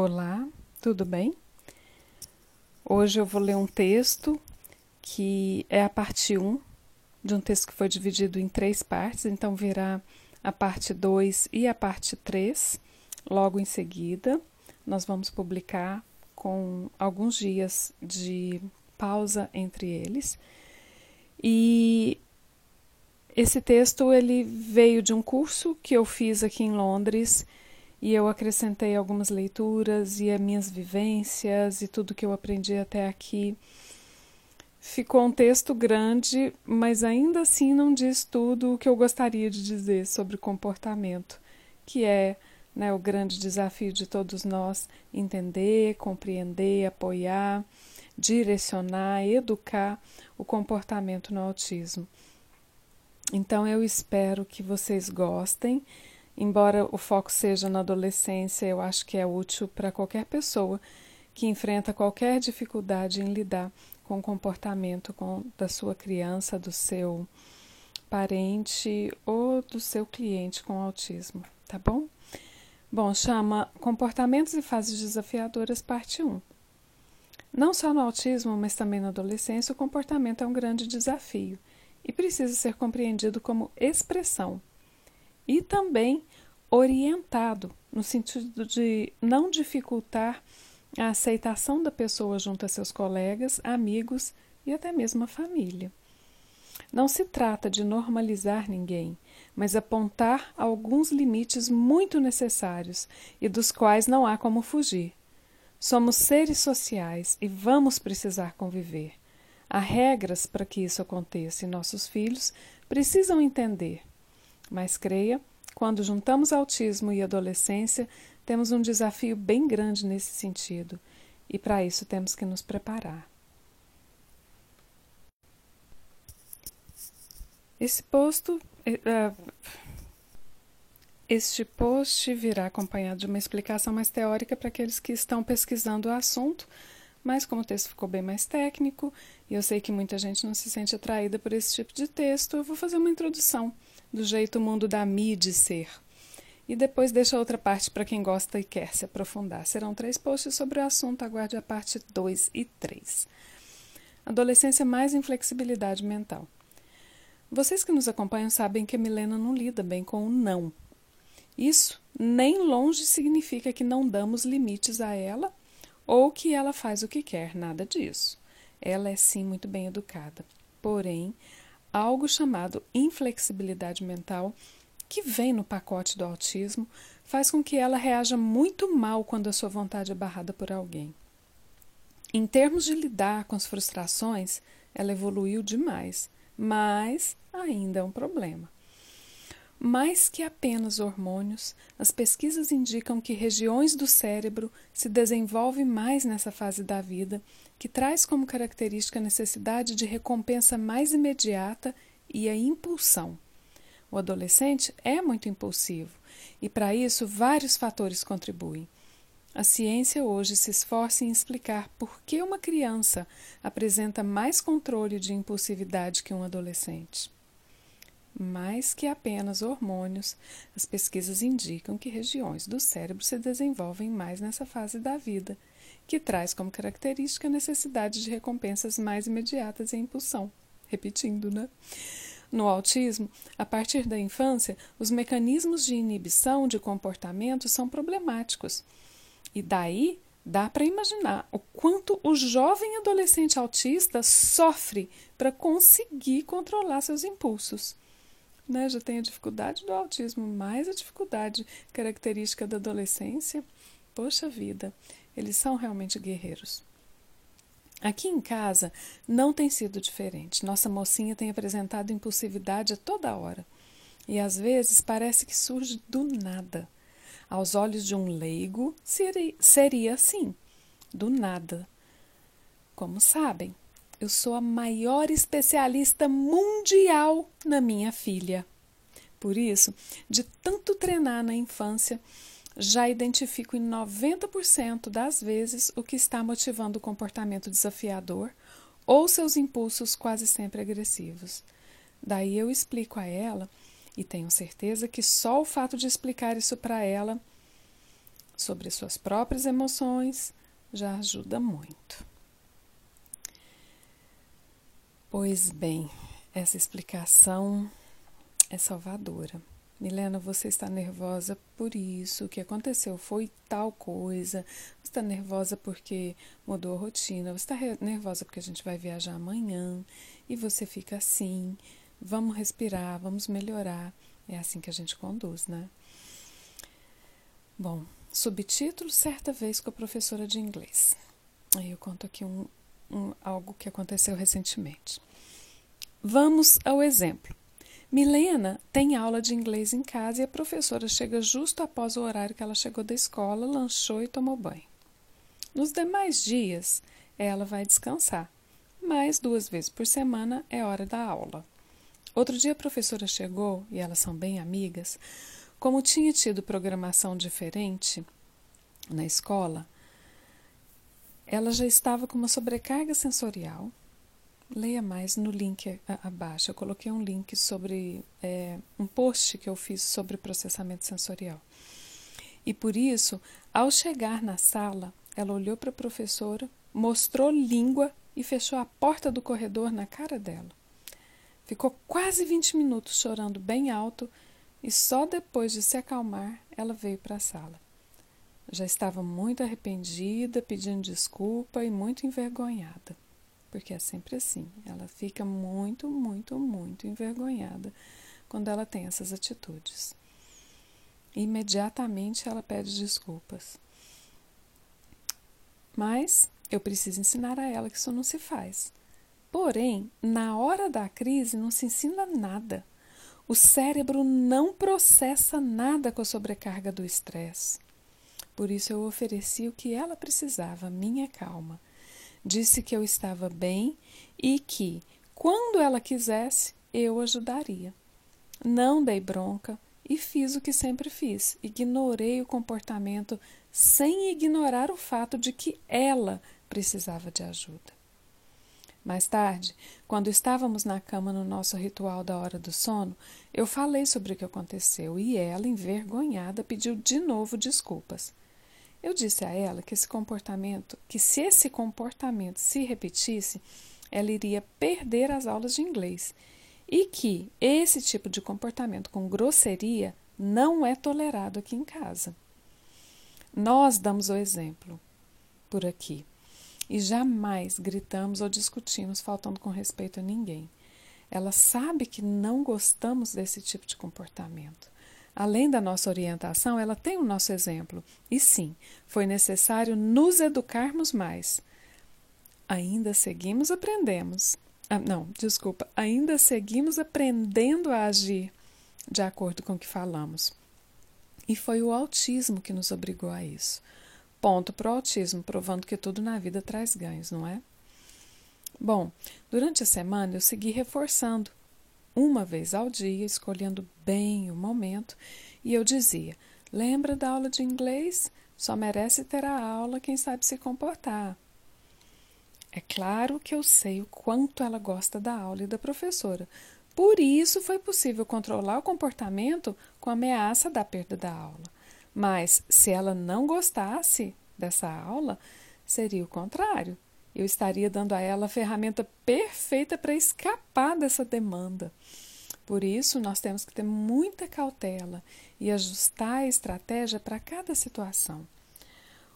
Olá, tudo bem? Hoje eu vou ler um texto que é a parte 1 de um texto que foi dividido em três partes, então virá a parte 2 e a parte 3 logo em seguida. Nós vamos publicar com alguns dias de pausa entre eles. E esse texto ele veio de um curso que eu fiz aqui em Londres e eu acrescentei algumas leituras e as minhas vivências e tudo que eu aprendi até aqui. Ficou um texto grande, mas ainda assim não diz tudo o que eu gostaria de dizer sobre comportamento, que é né, o grande desafio de todos nós entender, compreender, apoiar, direcionar, educar o comportamento no autismo. Então eu espero que vocês gostem Embora o foco seja na adolescência, eu acho que é útil para qualquer pessoa que enfrenta qualquer dificuldade em lidar com o comportamento com, da sua criança, do seu parente ou do seu cliente com autismo, tá bom? Bom, chama Comportamentos e Fases Desafiadoras, parte 1. Não só no autismo, mas também na adolescência, o comportamento é um grande desafio e precisa ser compreendido como expressão e também orientado, no sentido de não dificultar a aceitação da pessoa junto a seus colegas, amigos e até mesmo a família. Não se trata de normalizar ninguém, mas apontar alguns limites muito necessários e dos quais não há como fugir. Somos seres sociais e vamos precisar conviver. Há regras para que isso aconteça e nossos filhos precisam entender mas creia, quando juntamos autismo e adolescência, temos um desafio bem grande nesse sentido, e para isso temos que nos preparar. Esse posto, uh, este post virá acompanhado de uma explicação mais teórica para aqueles que estão pesquisando o assunto, mas como o texto ficou bem mais técnico, e eu sei que muita gente não se sente atraída por esse tipo de texto, eu vou fazer uma introdução do jeito o mundo da mídia ser. E depois deixa outra parte para quem gosta e quer se aprofundar. Serão três posts sobre o assunto, aguarde a parte 2 e 3. Adolescência mais inflexibilidade mental. Vocês que nos acompanham sabem que a Milena não lida bem com o não. Isso nem longe significa que não damos limites a ela ou que ela faz o que quer, nada disso. Ela é sim muito bem educada. Porém, algo chamado inflexibilidade mental, que vem no pacote do autismo, faz com que ela reaja muito mal quando a sua vontade é barrada por alguém. Em termos de lidar com as frustrações, ela evoluiu demais, mas ainda é um problema. Mais que apenas hormônios, as pesquisas indicam que regiões do cérebro se desenvolvem mais nessa fase da vida, que traz como característica a necessidade de recompensa mais imediata e a impulsão. O adolescente é muito impulsivo e, para isso, vários fatores contribuem. A ciência hoje se esforça em explicar por que uma criança apresenta mais controle de impulsividade que um adolescente mais que apenas hormônios, as pesquisas indicam que regiões do cérebro se desenvolvem mais nessa fase da vida, que traz como característica a necessidade de recompensas mais imediatas e impulsão. Repetindo, né? No autismo, a partir da infância, os mecanismos de inibição de comportamento são problemáticos. E daí dá para imaginar o quanto o jovem adolescente autista sofre para conseguir controlar seus impulsos né, já tem a dificuldade do autismo, mais a dificuldade característica da adolescência. Poxa vida, eles são realmente guerreiros. Aqui em casa não tem sido diferente. Nossa mocinha tem apresentado impulsividade a toda hora. E às vezes parece que surge do nada. Aos olhos de um leigo, seria, seria assim, do nada. Como sabem, eu sou a maior especialista mundial na minha filha. Por isso, de tanto treinar na infância, já identifico em 90% das vezes o que está motivando o comportamento desafiador ou seus impulsos quase sempre agressivos. Daí eu explico a ela, e tenho certeza que só o fato de explicar isso para ela sobre suas próprias emoções já ajuda muito. Pois bem, essa explicação é salvadora. Milena, você está nervosa por isso, o que aconteceu foi tal coisa. Você está nervosa porque mudou a rotina. Você está nervosa porque a gente vai viajar amanhã e você fica assim. Vamos respirar, vamos melhorar. É assim que a gente conduz, né? Bom, subtítulo certa vez com a professora de inglês. Aí eu conto aqui um, um, algo que aconteceu recentemente. Vamos ao exemplo. Milena tem aula de inglês em casa e a professora chega justo após o horário que ela chegou da escola, lanchou e tomou banho. Nos demais dias, ela vai descansar, mas duas vezes por semana é hora da aula. Outro dia a professora chegou, e elas são bem amigas, como tinha tido programação diferente na escola, ela já estava com uma sobrecarga sensorial Leia mais no link abaixo. Eu coloquei um link sobre é, um post que eu fiz sobre processamento sensorial. E por isso, ao chegar na sala, ela olhou para a professora, mostrou língua e fechou a porta do corredor na cara dela. Ficou quase 20 minutos chorando bem alto e só depois de se acalmar ela veio para a sala. Já estava muito arrependida, pedindo desculpa e muito envergonhada porque é sempre assim. Ela fica muito, muito, muito envergonhada quando ela tem essas atitudes. Imediatamente ela pede desculpas. Mas eu preciso ensinar a ela que isso não se faz. Porém, na hora da crise não se ensina nada. O cérebro não processa nada com a sobrecarga do estresse. Por isso eu ofereci o que ela precisava, minha calma Disse que eu estava bem e que, quando ela quisesse, eu ajudaria. Não dei bronca e fiz o que sempre fiz: ignorei o comportamento sem ignorar o fato de que ela precisava de ajuda. Mais tarde, quando estávamos na cama no nosso ritual da hora do sono, eu falei sobre o que aconteceu e ela, envergonhada, pediu de novo desculpas. Eu disse a ela que esse comportamento, que se esse comportamento se repetisse, ela iria perder as aulas de inglês e que esse tipo de comportamento com grosseria não é tolerado aqui em casa. Nós damos o exemplo por aqui e jamais gritamos ou discutimos faltando com respeito a ninguém. Ela sabe que não gostamos desse tipo de comportamento. Além da nossa orientação, ela tem o nosso exemplo. E sim, foi necessário nos educarmos mais. Ainda seguimos aprendemos. Ah, não, desculpa, ainda seguimos aprendendo a agir de acordo com o que falamos. E foi o autismo que nos obrigou a isso. Ponto para o autismo, provando que tudo na vida traz ganhos, não é? Bom, durante a semana eu segui reforçando uma vez ao dia, escolhendo bem o momento, e eu dizia: Lembra da aula de inglês? Só merece ter a aula quem sabe se comportar. É claro que eu sei o quanto ela gosta da aula e da professora. Por isso foi possível controlar o comportamento com a ameaça da perda da aula. Mas se ela não gostasse dessa aula, seria o contrário eu estaria dando a ela a ferramenta perfeita para escapar dessa demanda. Por isso, nós temos que ter muita cautela e ajustar a estratégia para cada situação.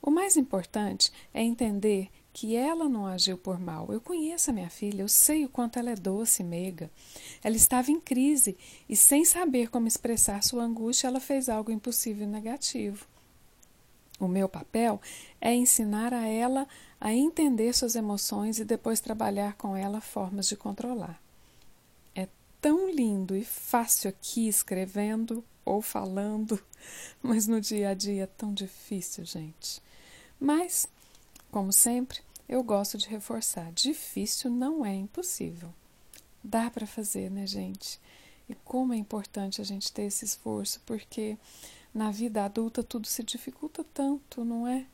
O mais importante é entender que ela não agiu por mal. Eu conheço a minha filha, eu sei o quanto ela é doce e meiga. Ela estava em crise e, sem saber como expressar sua angústia, ela fez algo impossível e negativo. O meu papel é ensinar a ela a entender suas emoções e depois trabalhar com ela formas de controlar. É tão lindo e fácil aqui escrevendo ou falando, mas no dia a dia é tão difícil, gente. Mas, como sempre, eu gosto de reforçar: difícil não é impossível. Dá para fazer, né, gente? E como é importante a gente ter esse esforço, porque na vida adulta tudo se dificulta tanto, não é?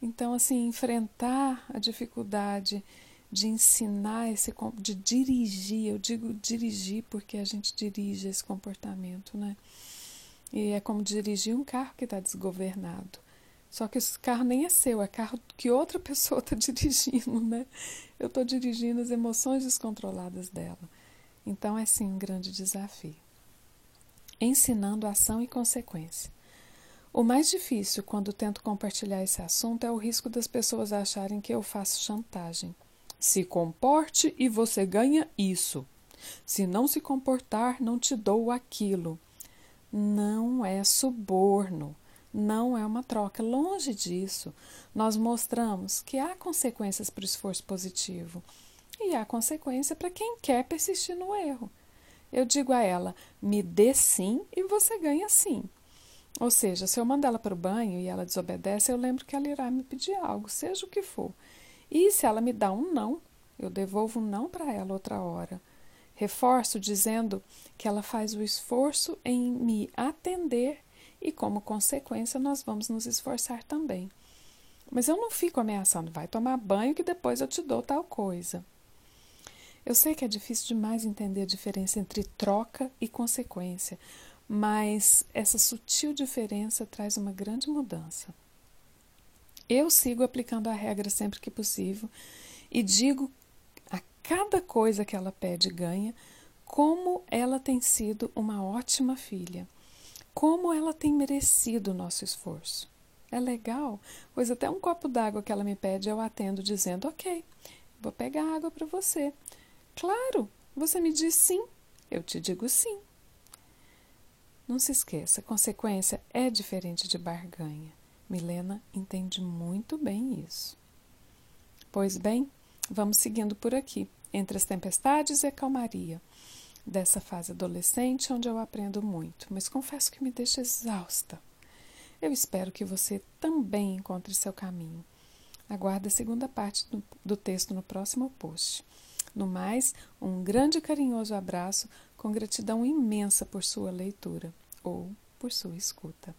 Então, assim, enfrentar a dificuldade de ensinar esse de dirigir, eu digo dirigir porque a gente dirige esse comportamento, né? E é como dirigir um carro que está desgovernado. Só que esse carro nem é seu, é carro que outra pessoa está dirigindo, né? Eu estou dirigindo as emoções descontroladas dela. Então é sim um grande desafio. Ensinando ação e consequência. O mais difícil quando tento compartilhar esse assunto é o risco das pessoas acharem que eu faço chantagem. Se comporte e você ganha isso. Se não se comportar, não te dou aquilo. Não é suborno, não é uma troca. Longe disso, nós mostramos que há consequências para o esforço positivo e há consequência para quem quer persistir no erro. Eu digo a ela: me dê sim e você ganha sim. Ou seja, se eu mando ela para o banho e ela desobedece, eu lembro que ela irá me pedir algo, seja o que for. E se ela me dá um não, eu devolvo um não para ela outra hora. Reforço dizendo que ela faz o esforço em me atender e, como consequência, nós vamos nos esforçar também. Mas eu não fico ameaçando, vai tomar banho que depois eu te dou tal coisa. Eu sei que é difícil demais entender a diferença entre troca e consequência, mas essa sutil diferença traz uma grande mudança. Eu sigo aplicando a regra sempre que possível e digo a cada coisa que ela pede ganha como ela tem sido uma ótima filha, como ela tem merecido o nosso esforço. É legal, pois até um copo d'água que ela me pede eu atendo dizendo: Ok, vou pegar água para você. Claro, você me diz sim, eu te digo sim. Não se esqueça, consequência é diferente de barganha. Milena entende muito bem isso. Pois bem, vamos seguindo por aqui, entre as tempestades e a calmaria dessa fase adolescente onde eu aprendo muito, mas confesso que me deixa exausta. Eu espero que você também encontre seu caminho. Aguarde a segunda parte do, do texto no próximo post. No mais, um grande e carinhoso abraço com gratidão imensa por sua leitura ou por sua escuta.